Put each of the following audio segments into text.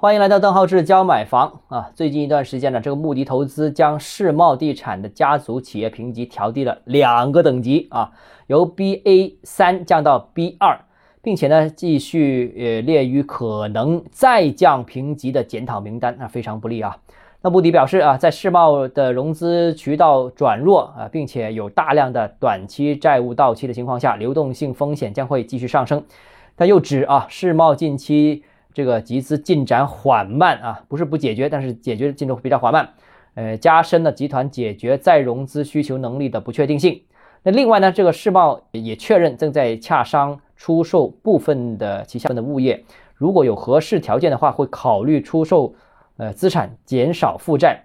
欢迎来到邓浩志教买房啊！最近一段时间呢，这个穆迪投资将世茂地产的家族企业评级调低了两个等级啊，由 BA 三降到 B 二，并且呢，继续呃列于可能再降评级的检讨名单，那非常不利啊。那穆迪表示啊，在世茂的融资渠道转弱啊，并且有大量的短期债务到期的情况下，流动性风险将会继续上升。他又指啊，世茂近期。这个集资进展缓慢啊，不是不解决，但是解决进度比较缓慢，呃，加深了集团解决再融资需求能力的不确定性。那另外呢，这个世茂也确认正在洽商出售部分的旗下的物业，如果有合适条件的话，会考虑出售呃资产，减少负债。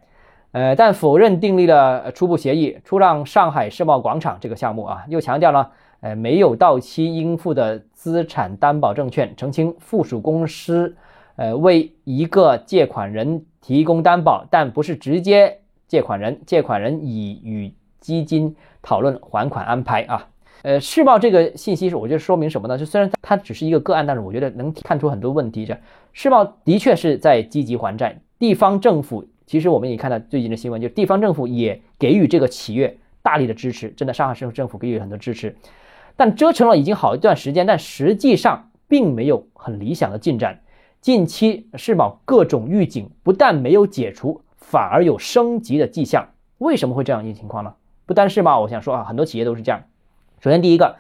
呃，但否认订立了初步协议出让上海世贸广场这个项目啊，又强调了。呃，没有到期应付的资产担保证券，澄清附属公司，呃，为一个借款人提供担保，但不是直接借款人，借款人已与基金讨论还款安排啊。呃，世贸这个信息是，我觉得说明什么呢？就虽然它只是一个个案，但是我觉得能看出很多问题。这世贸的确是在积极还债，地方政府其实我们也看到最近的新闻，就地方政府也给予这个企业大力的支持，真的，上海市政府给予很多支持。但折腾了已经好一段时间，但实际上并没有很理想的进展。近期世贸各种预警不但没有解除，反而有升级的迹象。为什么会这样一个情况呢？不单是嘛，我想说啊，很多企业都是这样。首先，第一个，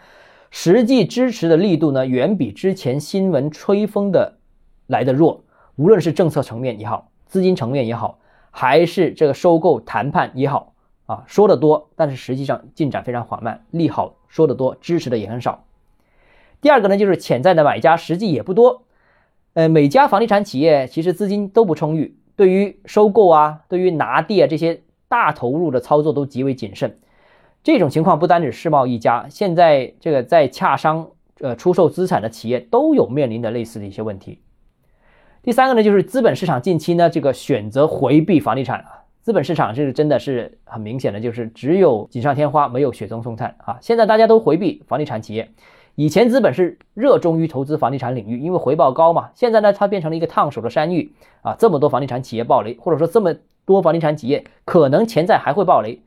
实际支持的力度呢，远比之前新闻吹风的来的弱。无论是政策层面也好，资金层面也好，还是这个收购谈判也好，啊，说的多，但是实际上进展非常缓慢，利好。说的多，支持的也很少。第二个呢，就是潜在的买家实际也不多。呃，每家房地产企业其实资金都不充裕，对于收购啊，对于拿地啊这些大投入的操作都极为谨慎。这种情况不单指世贸一家，现在这个在洽商呃出售资产的企业都有面临的类似的一些问题。第三个呢，就是资本市场近期呢这个选择回避房地产啊。资本市场是真的是很明显的，就是只有锦上添花，没有雪中送炭啊！现在大家都回避房地产企业，以前资本是热衷于投资房地产领域，因为回报高嘛。现在呢，它变成了一个烫手的山芋啊！这么多房地产企业暴雷，或者说这么多房地产企业可能潜在还会暴雷。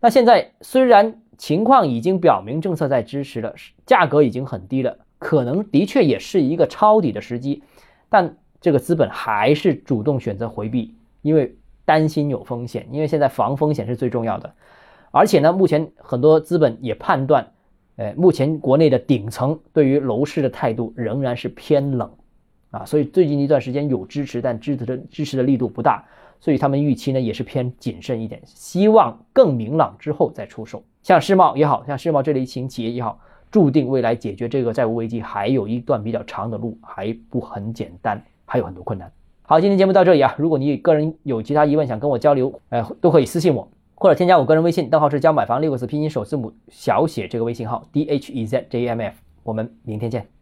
那现在虽然情况已经表明政策在支持了，价格已经很低了，可能的确也是一个抄底的时机，但这个资本还是主动选择回避，因为。担心有风险，因为现在防风险是最重要的。而且呢，目前很多资本也判断，呃，目前国内的顶层对于楼市的态度仍然是偏冷啊，所以最近一段时间有支持，但支持的支持的力度不大，所以他们预期呢也是偏谨慎一点，希望更明朗之后再出手。像世茂也好像世茂这类型企业也好，注定未来解决这个债务危机还有一段比较长的路，还不很简单，还有很多困难。好，今天节目到这里啊。如果你个人有其他疑问想跟我交流，呃，都可以私信我，或者添加我个人微信，账号是教买房六个字拼音首字母小写这个微信号 d h e z j m f。我们明天见。